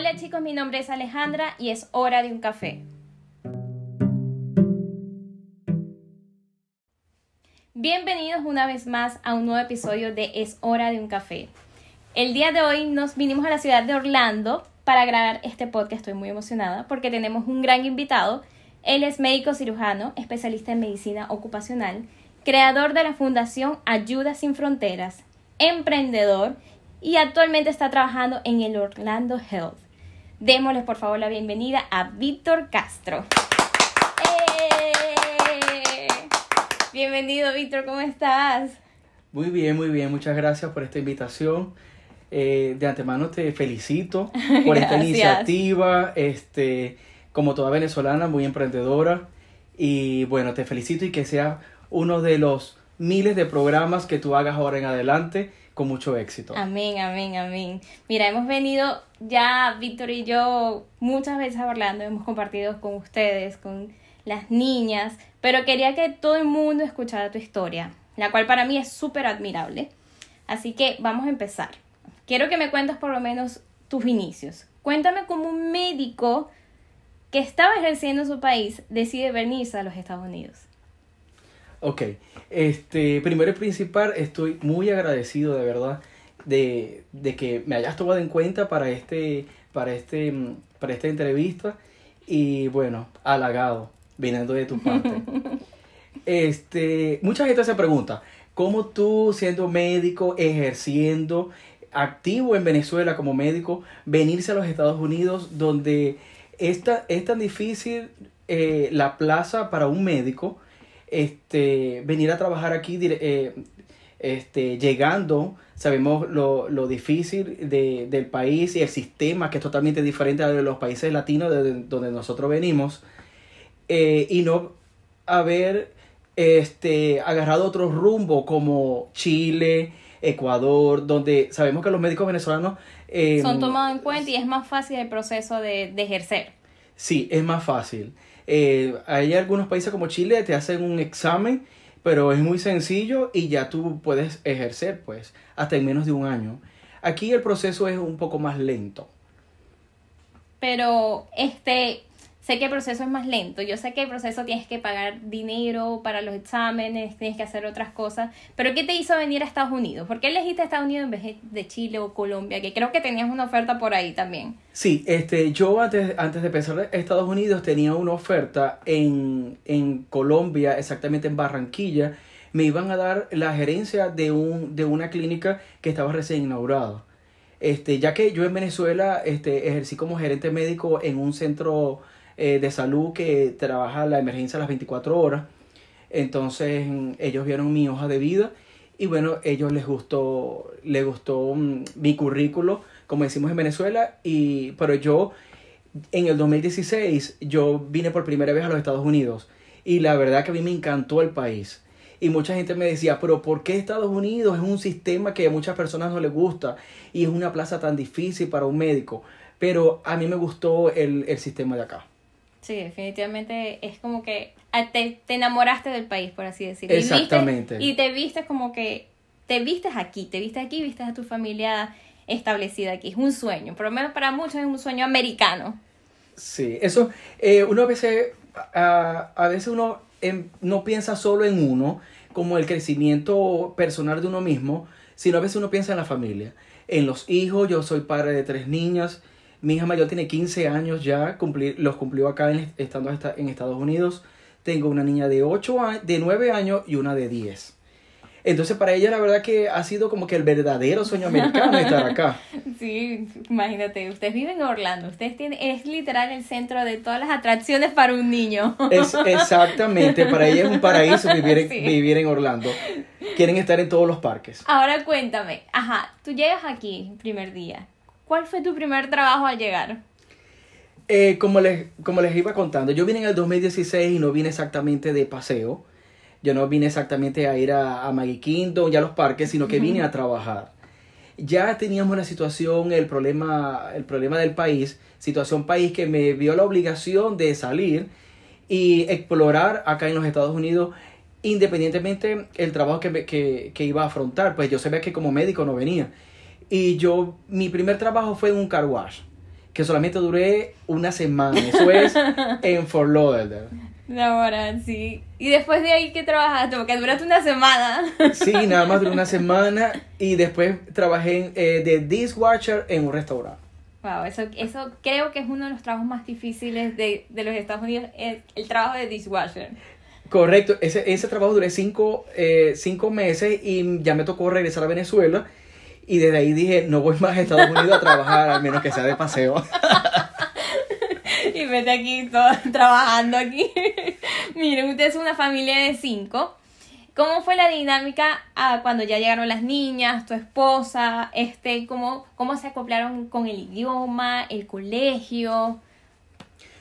Hola chicos, mi nombre es Alejandra y es hora de un café. Bienvenidos una vez más a un nuevo episodio de Es hora de un café. El día de hoy nos vinimos a la ciudad de Orlando para grabar este podcast. Estoy muy emocionada porque tenemos un gran invitado. Él es médico cirujano, especialista en medicina ocupacional, creador de la fundación Ayuda sin Fronteras, emprendedor y actualmente está trabajando en el Orlando Health. Démosles por favor la bienvenida a Víctor Castro. ¡Eh! Bienvenido Víctor, ¿cómo estás? Muy bien, muy bien. Muchas gracias por esta invitación. Eh, de antemano te felicito por esta iniciativa. Este, como toda venezolana, muy emprendedora. Y bueno, te felicito y que sea uno de los miles de programas que tú hagas ahora en adelante con mucho éxito. Amén, amén, amén. Mira, hemos venido ya, Víctor y yo, muchas veces hablando, hemos compartido con ustedes, con las niñas, pero quería que todo el mundo escuchara tu historia, la cual para mí es súper admirable. Así que vamos a empezar. Quiero que me cuentes por lo menos tus inicios. Cuéntame cómo un médico que estaba ejerciendo en su país decide venirse a los Estados Unidos. Ok, este, primero y principal, estoy muy agradecido de verdad de, de, que me hayas tomado en cuenta para este, para este, para esta entrevista y bueno, halagado, viniendo de tu parte. este, mucha gente se pregunta, ¿cómo tú siendo médico, ejerciendo, activo en Venezuela como médico, venirse a los Estados Unidos donde es tan difícil eh, la plaza para un médico? Este, venir a trabajar aquí eh, este, llegando, sabemos lo, lo difícil de, del país y el sistema que es totalmente diferente a de los países latinos de, donde nosotros venimos, eh, y no haber este, agarrado otro rumbo como Chile, Ecuador, donde sabemos que los médicos venezolanos... Em, Son tomados en cuenta y es más fácil el proceso de, de ejercer. Sí, es más fácil. Eh, hay algunos países como Chile te hacen un examen, pero es muy sencillo y ya tú puedes ejercer, pues, hasta en menos de un año. Aquí el proceso es un poco más lento. Pero, este, sé que el proceso es más lento, yo sé que el proceso tienes que pagar dinero para los exámenes, tienes que hacer otras cosas, pero ¿qué te hizo venir a Estados Unidos? ¿Por qué elegiste Estados Unidos en vez de Chile o Colombia? Que creo que tenías una oferta por ahí también. Sí, este, yo antes, antes de pensar en Estados Unidos tenía una oferta en, en Colombia, exactamente en Barranquilla, me iban a dar la gerencia de, un, de una clínica que estaba recién inaugurada. Este, ya que yo en Venezuela este, ejercí como gerente médico en un centro eh, de salud que trabaja la emergencia a las 24 horas. Entonces ellos vieron mi hoja de vida y bueno, ellos les gustó, les gustó mm, mi currículo, como decimos en Venezuela, y, pero yo en el 2016 yo vine por primera vez a los Estados Unidos y la verdad que a mí me encantó el país. Y mucha gente me decía, pero ¿por qué Estados Unidos es un sistema que a muchas personas no les gusta y es una plaza tan difícil para un médico? Pero a mí me gustó el, el sistema de acá. Sí, definitivamente es como que ah, te, te enamoraste del país, por así decirlo. Exactamente. Y, te viste como que te vistes aquí, te viste aquí, vistes a tu familia establecida aquí. Es un sueño, por lo menos para muchos es un sueño americano. Sí, eso, eh, uno a veces, a, a veces uno em, no piensa solo en uno, como el crecimiento personal de uno mismo, sino a veces uno piensa en la familia, en los hijos. Yo soy padre de tres niñas mi hija mayor tiene 15 años ya, los cumplió acá en, estando en Estados Unidos. Tengo una niña de, 8 de 9 años y una de 10. Entonces para ella la verdad que ha sido como que el verdadero sueño americano estar acá. Sí, imagínate, ustedes viven en Orlando, ustedes tienen, es literal el centro de todas las atracciones para un niño. Es exactamente, para ella es un paraíso vivir en, vivir en Orlando. Quieren estar en todos los parques. Ahora cuéntame, ajá, tú llegas aquí el primer día, ¿Cuál fue tu primer trabajo al llegar? Eh, como, les, como les iba contando, yo vine en el 2016 y no vine exactamente de paseo. Yo no vine exactamente a ir a, a Maggie Kingdom y a los parques, sino que vine a trabajar. Ya teníamos la situación, el problema, el problema del país, situación país que me vio la obligación de salir y explorar acá en los Estados Unidos independientemente el trabajo que, que, que iba a afrontar. Pues yo sabía que como médico no venía y yo, mi primer trabajo fue en un car wash, que solamente duré una semana. Eso es en Fort Lauderdale. Ahora, sí. Y después de ahí, ¿qué trabajaste? Porque duraste una semana. Sí, nada más duré una semana y después trabajé eh, de dishwasher en un restaurante. Wow, eso, eso creo que es uno de los trabajos más difíciles de, de los Estados Unidos, el, el trabajo de dishwasher. Correcto, ese, ese trabajo duré cinco, eh, cinco meses y ya me tocó regresar a Venezuela y desde ahí dije, no voy más a Estados Unidos a trabajar, al menos que sea de paseo. y vete aquí todo, trabajando aquí. Miren, ustedes son una familia de cinco. ¿Cómo fue la dinámica ah, cuando ya llegaron las niñas, tu esposa? Este, ¿cómo, ¿Cómo se acoplaron con el idioma, el colegio?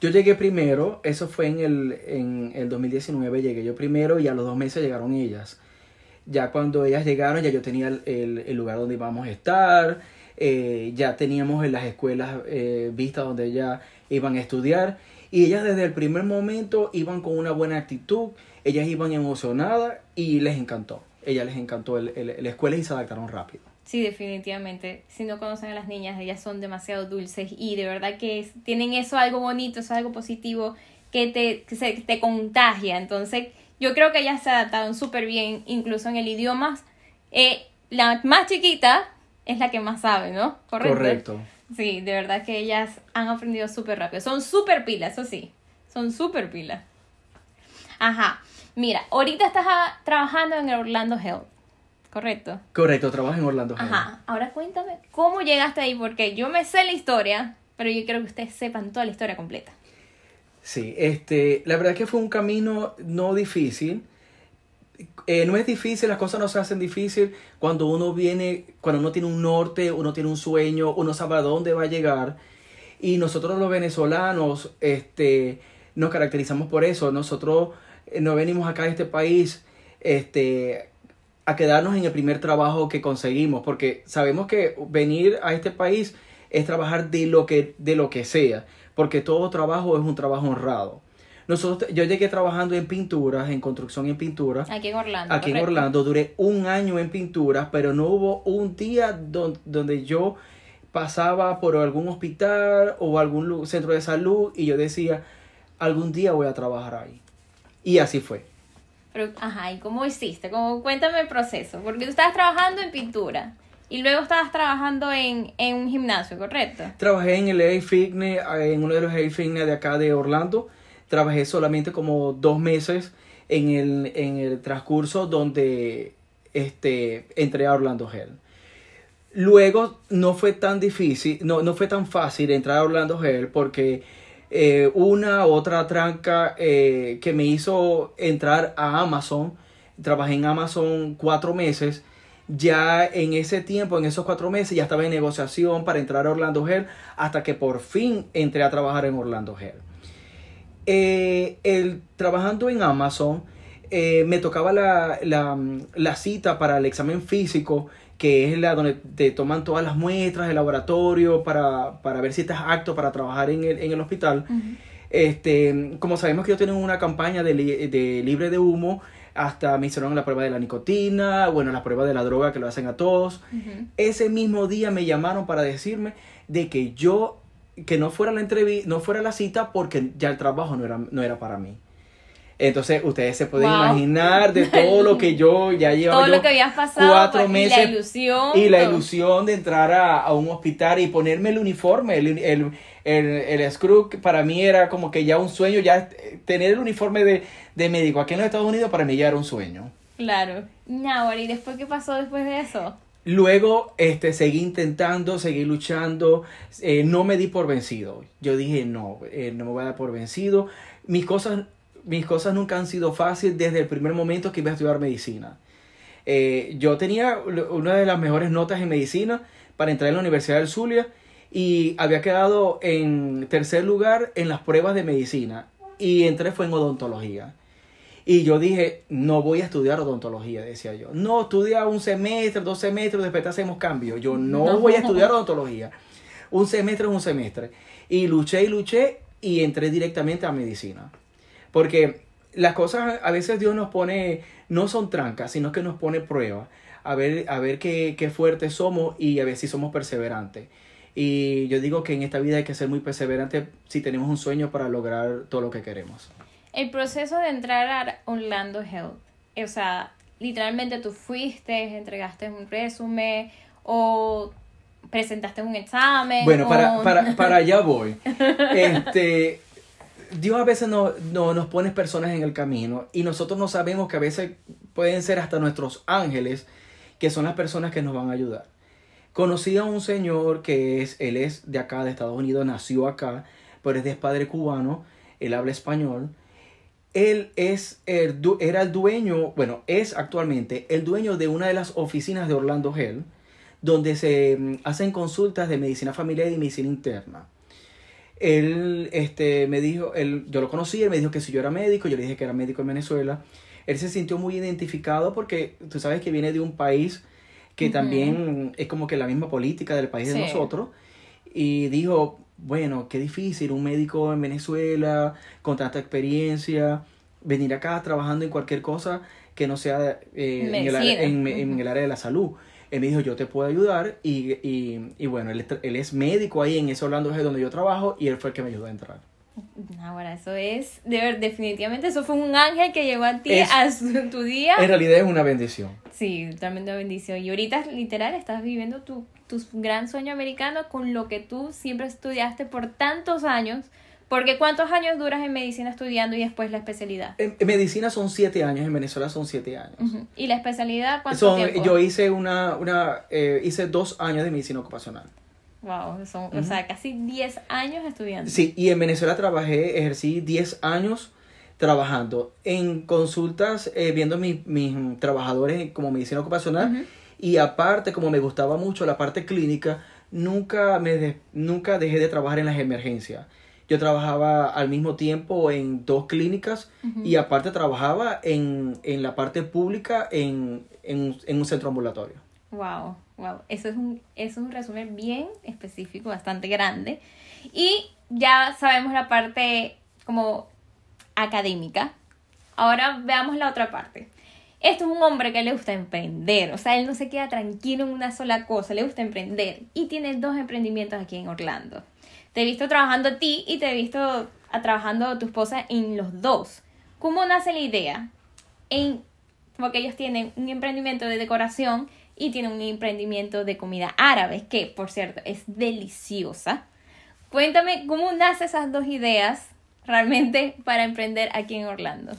Yo llegué primero, eso fue en el, en el 2019, llegué yo primero y a los dos meses llegaron ellas. Ya cuando ellas llegaron, ya yo tenía el, el, lugar donde íbamos a estar, eh, ya teníamos en las escuelas eh, vistas donde ellas iban a estudiar y ellas desde el primer momento iban con una buena actitud, ellas iban emocionadas y les encantó. Ellas les encantó el, la escuela y se adaptaron rápido. Sí, definitivamente. Si no conocen a las niñas, ellas son demasiado dulces y de verdad que tienen eso algo bonito, eso algo positivo que te, que se, te contagia. Entonces, yo creo que ellas se adaptaron súper bien, incluso en el idioma. Eh, la más chiquita es la que más sabe, ¿no? Correcto. Correcto. Sí, de verdad que ellas han aprendido súper rápido. Son súper pilas, eso sí. Son súper pilas. Ajá. Mira, ahorita estás a, trabajando en el Orlando Health. ¿Correcto? Correcto, trabajo en Orlando Health. Ajá. Ahora cuéntame, ¿cómo llegaste ahí? Porque yo me sé la historia, pero yo quiero que ustedes sepan toda la historia completa. Sí, este, la verdad es que fue un camino no difícil. Eh, no es difícil, las cosas no se hacen difícil cuando uno viene, cuando uno tiene un norte, uno tiene un sueño, uno sabe a dónde va a llegar. Y nosotros los venezolanos este, nos caracterizamos por eso. Nosotros eh, no venimos acá a este país este, a quedarnos en el primer trabajo que conseguimos, porque sabemos que venir a este país es trabajar de lo que, de lo que sea, porque todo trabajo es un trabajo honrado. Nosotros, yo llegué trabajando en pinturas, en construcción en pinturas. Aquí en Orlando. Aquí correcto. en Orlando. Duré un año en pinturas, pero no hubo un día don, donde yo pasaba por algún hospital o algún centro de salud y yo decía, algún día voy a trabajar ahí. Y así fue. Pero, ajá, ¿y cómo hiciste? ¿Cómo, cuéntame el proceso. Porque tú estabas trabajando en pintura. Y luego estabas trabajando en, en un gimnasio, ¿correcto? Trabajé en el A Fitness, en uno de los A Fitness de acá de Orlando trabajé solamente como dos meses en el, en el transcurso donde este, entré a Orlando Hell. Luego no fue tan difícil, no, no fue tan fácil entrar a Orlando Hell porque eh, una otra tranca eh, que me hizo entrar a Amazon, trabajé en Amazon cuatro meses, ya en ese tiempo, en esos cuatro meses, ya estaba en negociación para entrar a Orlando Hell hasta que por fin entré a trabajar en Orlando Hell eh, el, trabajando en Amazon, eh, me tocaba la, la, la, cita para el examen físico, que es la donde te toman todas las muestras del laboratorio para, para ver si estás apto para trabajar en el, en el hospital. Uh -huh. este, como sabemos que yo tengo una campaña de, de libre de humo, hasta me hicieron la prueba de la nicotina, bueno, la prueba de la droga que lo hacen a todos. Uh -huh. Ese mismo día me llamaron para decirme de que yo que no fuera la entrevista, no fuera la cita porque ya el trabajo no era, no era para mí. Entonces, ustedes se pueden wow. imaginar de todo lo que yo ya llevaba. Todo lo que habías pasado. Cuatro meses. Y la ilusión. Y la ilusión de entrar a, a un hospital y ponerme el uniforme. El, el, el, el screw para mí era como que ya un sueño. Ya tener el uniforme de, de médico aquí en los Estados Unidos para mí ya era un sueño. Claro. ¿y después qué pasó después de eso? Luego este, seguí intentando, seguí luchando, eh, no me di por vencido. Yo dije, no, eh, no me voy a dar por vencido. Mis cosas, mis cosas nunca han sido fáciles desde el primer momento que iba a estudiar medicina. Eh, yo tenía una de las mejores notas en medicina para entrar en la Universidad del Zulia y había quedado en tercer lugar en las pruebas de medicina y entré fue en odontología. Y yo dije, no voy a estudiar odontología, decía yo. No, estudia un semestre, dos semestres, después te hacemos cambio. Yo no, no, voy a estudiar odontología. Un semestre es un semestre. Y luché y luché y entré directamente a medicina. Porque las cosas a veces Dios nos pone, no son trancas, sino que nos pone pruebas. A ver, a ver qué, qué fuertes somos y a ver si somos perseverantes. Y yo digo que en esta vida hay que ser muy perseverante si tenemos un sueño para lograr todo lo que queremos. El proceso de entrar a Orlando Health, o sea, literalmente tú fuiste, entregaste un resumen o presentaste un examen. Bueno, para, para, para allá voy. Este, Dios a veces no, no- nos pone personas en el camino y nosotros no sabemos que a veces pueden ser hasta nuestros ángeles que son las personas que nos van a ayudar. Conocí a un señor que es, él es de acá, de Estados Unidos, nació acá, pero es de padre cubano, él habla español. Él es era el dueño, bueno, es actualmente el dueño de una de las oficinas de Orlando Health, donde se mm, hacen consultas de medicina familiar y medicina interna. Él este, me dijo, él, yo lo conocí, él me dijo que si yo era médico, yo le dije que era médico en Venezuela. Él se sintió muy identificado porque tú sabes que viene de un país que también es como que la misma política del país Sí. de nosotros. Y dijo, bueno, qué difícil, un médico en Venezuela con tanta experiencia, venir acá trabajando en cualquier cosa que no sea eh, en, el en- el área de la salud. Él me dijo, yo te puedo ayudar y, y, y bueno, él, es- él es médico ahí en ese Orlando donde yo trabajo y él fue el que me ayudó a entrar. Ahora, eso es, de ver, definitivamente, eso fue un ángel que llegó a ti Es- a su- tu día. En realidad es una bendición. Sí, tremenda bendición. Y ahorita, literal, estás viviendo tu, tu gran sueño americano con lo que tú siempre estudiaste por tantos años. Porque ¿cuántos años duras en medicina estudiando y después la especialidad? En, en medicina son siete años, en Venezuela son siete años. ¿Y la especialidad cuánto Son, tiempo? yo hice una, una eh, hice dos años de medicina ocupacional. Wow, son, o sea, casi 10 años estudiando. Sí, y en Venezuela trabajé, ejercí 10 años trabajando en consultas, eh, viendo mis, mis trabajadores como medicina ocupacional. Y aparte, como me gustaba mucho la parte clínica, nunca, me de- nunca dejé de trabajar en las emergencias. Yo trabajaba al mismo tiempo en dos clínicas y aparte trabajaba en, en la parte pública en, en, en un centro ambulatorio. Wow, wow. Eso es un, eso es un resumen bien específico, bastante grande. Y ya sabemos la parte como académica. Ahora veamos la otra parte. Esto es un hombre que le gusta emprender, o sea, él no se queda tranquilo en una sola cosa, le gusta emprender y tiene dos emprendimientos aquí en Orlando. Te he visto trabajando a ti y te he visto a- trabajando a tu esposa en los dos. ¿Cómo nace la idea? En, porque ellos tienen un emprendimiento de decoración y tienen un emprendimiento de comida árabe, que por cierto es deliciosa. Cuéntame cómo nacen esas dos ideas realmente para emprender aquí en Orlando.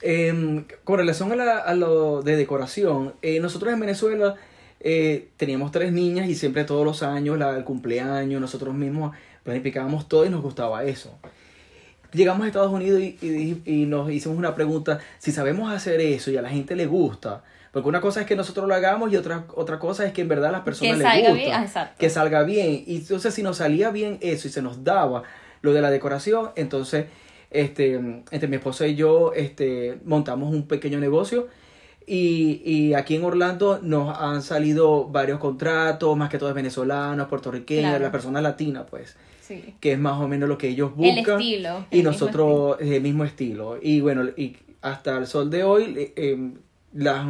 Em, con relación a, la- a lo de decoración, eh, nosotros en Venezuela eh, teníamos tres niñas y siempre todos los años, la, el cumpleaños, nosotros mismos planificábamos todo y nos gustaba eso. Llegamos a Estados Unidos y, y- y nos hicimos una pregunta, si sabemos hacer eso y a la gente le gusta, porque una cosa es que nosotros lo hagamos y otra, otra cosa es que en verdad a las personas les gusta, bien, ah, que salga bien. Y entonces si nos salía bien eso y se nos daba lo de la decoración, entonces este, entre mi esposa y yo este, montamos un pequeño negocio y, y aquí en Orlando nos han salido varios contratos, más que todo venezolanos, puertorriqueños, Claro. las personas latinas, pues, Sí. que es más o menos lo que ellos El buscan. estilo. Y el mismo nosotros el mismo estilo. Y bueno, y hasta el sol de hoy, eh, eh, las,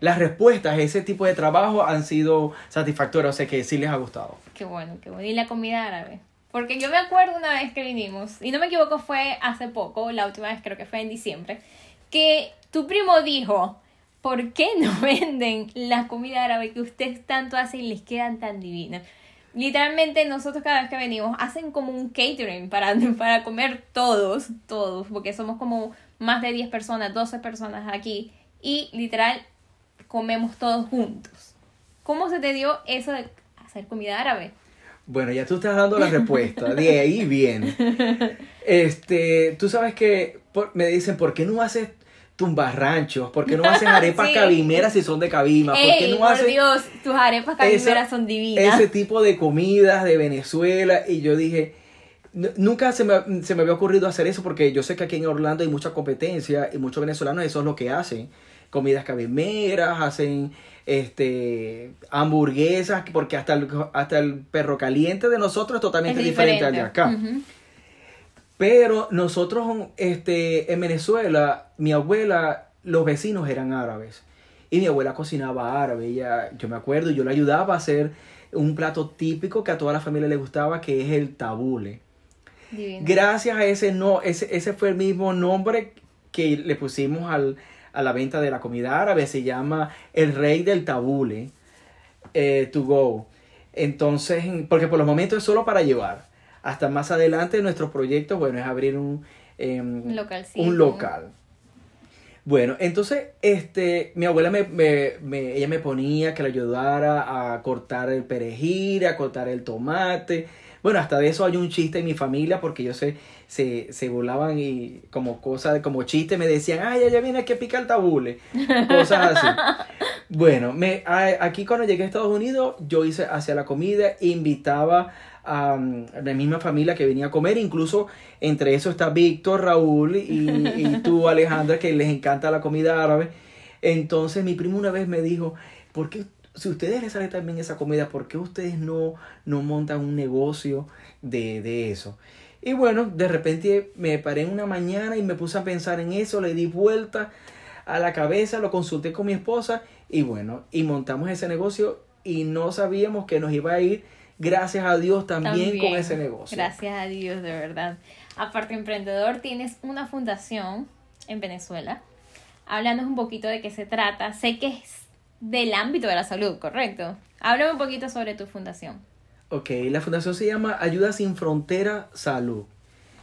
las respuestas a ese tipo de trabajo han sido satisfactorias, o sea que sí les ha gustado. Qué bueno, qué bueno. Y la comida árabe. Porque yo me acuerdo una vez que vinimos, y no me equivoco, fue hace poco, la última vez creo que fue en diciembre, que tu primo dijo, ¿por qué no venden la comida árabe que ustedes tanto hacen y les quedan tan divinas? Literalmente nosotros cada vez que venimos hacen como un catering para, para comer todos, todos, porque somos como más de 10 personas, 12 personas aquí, y literal comemos todos juntos. ¿Cómo se te dio eso de hacer comida árabe? Bueno, ya tú estás dando la respuesta, de ahí viene. Este, tú sabes que por- me dicen, ¿por qué no haces tumbarranchos? ¿Por qué no haces arepas Sí. cabimeras si son de cabima? ¿Por qué Ey, no por haces Dios, tus arepas esa- cariberas son divinas. ese tipo de comidas de Venezuela? Y yo dije, "Nu- nunca se me, se me había ocurrido hacer eso porque yo sé que aquí en Orlando hay mucha competencia y muchos venezolanos eso es lo que hacen. Comidas cabimeras, hacen este hamburguesas, porque hasta el, hasta el perro caliente de nosotros es totalmente Es diferente al de acá. Pero nosotros este, en Venezuela, mi abuela, los vecinos eran árabes. Y mi abuela cocinaba árabe. Ella, yo me acuerdo, yo le ayudaba a hacer un plato típico que a toda la familia le gustaba, que es el tabule. Divino. Gracias a ese no, ese, ese fue el mismo nombre que le pusimos al, a la venta de la comida árabe. Se llama el rey del tabule eh, to go. Entonces, porque por los momentos es solo para llevar. Hasta más adelante nuestro proyecto, bueno, es abrir un, em, Localcito. un local. Bueno, entonces, este, mi abuela me, me, me- ella me ponía que le ayudara a cortar el perejil, a cortar el tomate. Bueno, hasta de eso hay un chiste en mi familia porque ellos se, se, se burlaban y como cosas, como chiste me decían, ay, ella viene aquí a picar el tabule. Cosas así. Bueno, me, a- aquí cuando llegué a Estados Unidos, yo hice hacia la comida, invitaba a, um, la misma familia que venía a comer, incluso entre eso está Víctor, Raúl y, y tú, Alejandra, que les encanta la comida árabe. Entonces mi primo una vez me dijo, ¿por qué, si a ustedes les sale también esa comida, por qué ustedes no, no montan un negocio de, de eso? Y bueno, de repente me paré una mañana y me puse a pensar en eso, le di vuelta a la cabeza, lo consulté con mi esposa y bueno, y montamos ese negocio y no sabíamos que nos iba a ir, gracias a Dios, también, con ese negocio. Gracias a Dios, de verdad. Aparte, emprendedor, tienes una fundación en Venezuela. Háblanos un poquito de qué se trata. Sé que es del ámbito de la salud, ¿correcto? Háblame un poquito sobre tu fundación. Ok, la fundación se llama Ayuda Sin Frontera Salud.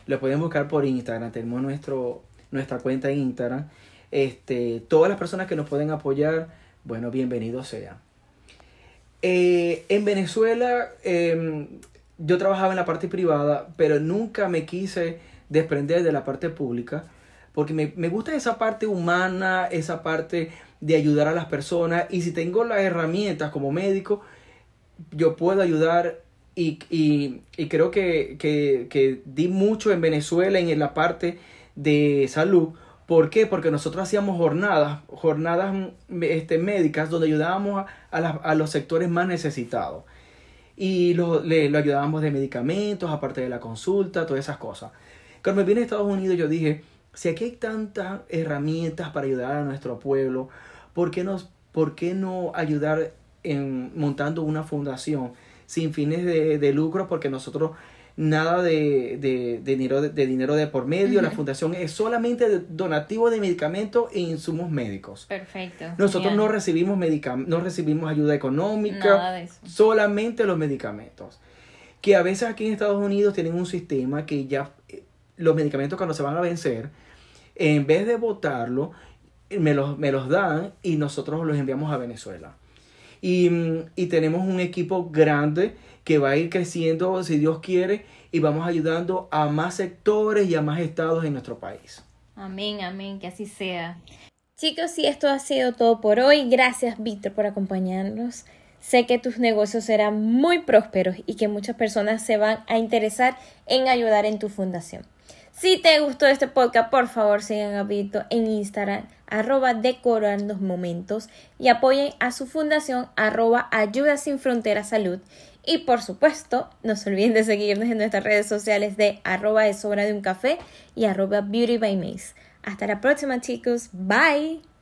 Lo pueden buscar por Instagram, tenemos nuestro, nuestra cuenta en Instagram. Este, todas las personas que nos pueden apoyar, bueno, bienvenidos sean. Eh, en Venezuela, eh, yo trabajaba en la parte privada, pero nunca me quise desprender de la parte pública, porque me, me gusta esa parte humana, esa parte de ayudar a las personas, y si tengo las herramientas como médico, yo puedo ayudar y, y, y creo que, que, que di mucho en Venezuela en la parte de salud. ¿Por qué? Porque nosotros hacíamos jornadas, jornadas mm, este, médicas donde ayudábamos a, a, los sectores más necesitados. Y lo, le, lo ayudábamos de medicamentos, aparte de la consulta, todas esas cosas. Cuando me vine a Estados Unidos yo dije, si aquí hay tantas herramientas para ayudar a nuestro pueblo, ¿por qué, por qué no ayudar en montando una fundación sin fines de, de lucro? Porque nosotros nada de, de- de dinero, de, de dinero de por medio, la fundación es solamente de- donativo de medicamentos e insumos médicos. Perfecto. Nosotros genial. no recibimos no recibimos ayuda económica, Nada de eso. solamente los medicamentos. Que a veces aquí en Estados Unidos tienen un sistema que ya eh, los medicamentos cuando se van a vencer, en vez de botarlo, eh, me los, me los dan y nosotros los enviamos a Venezuela. Y, y tenemos un equipo grande que va a ir creciendo, si Dios quiere, y vamos ayudando a más sectores y a más estados en nuestro país. Amén, amén, que así sea. Chicos, y esto ha sido todo por hoy. Gracias, Víctor, por acompañarnos. Sé que tus negocios serán muy prósperos y que muchas personas se van a interesar en ayudar en tu fundación. Si te gustó este podcast, por favor sigan a Víctor en Instagram, arroba decorando momentos y apoyen a su fundación, arroba ayuda sin fronteras salud. Y por supuesto, no se olviden de seguirnos en nuestras redes sociales de arroba es hora de un café y arroba beauty by Mace. Hasta la próxima chicos, bye.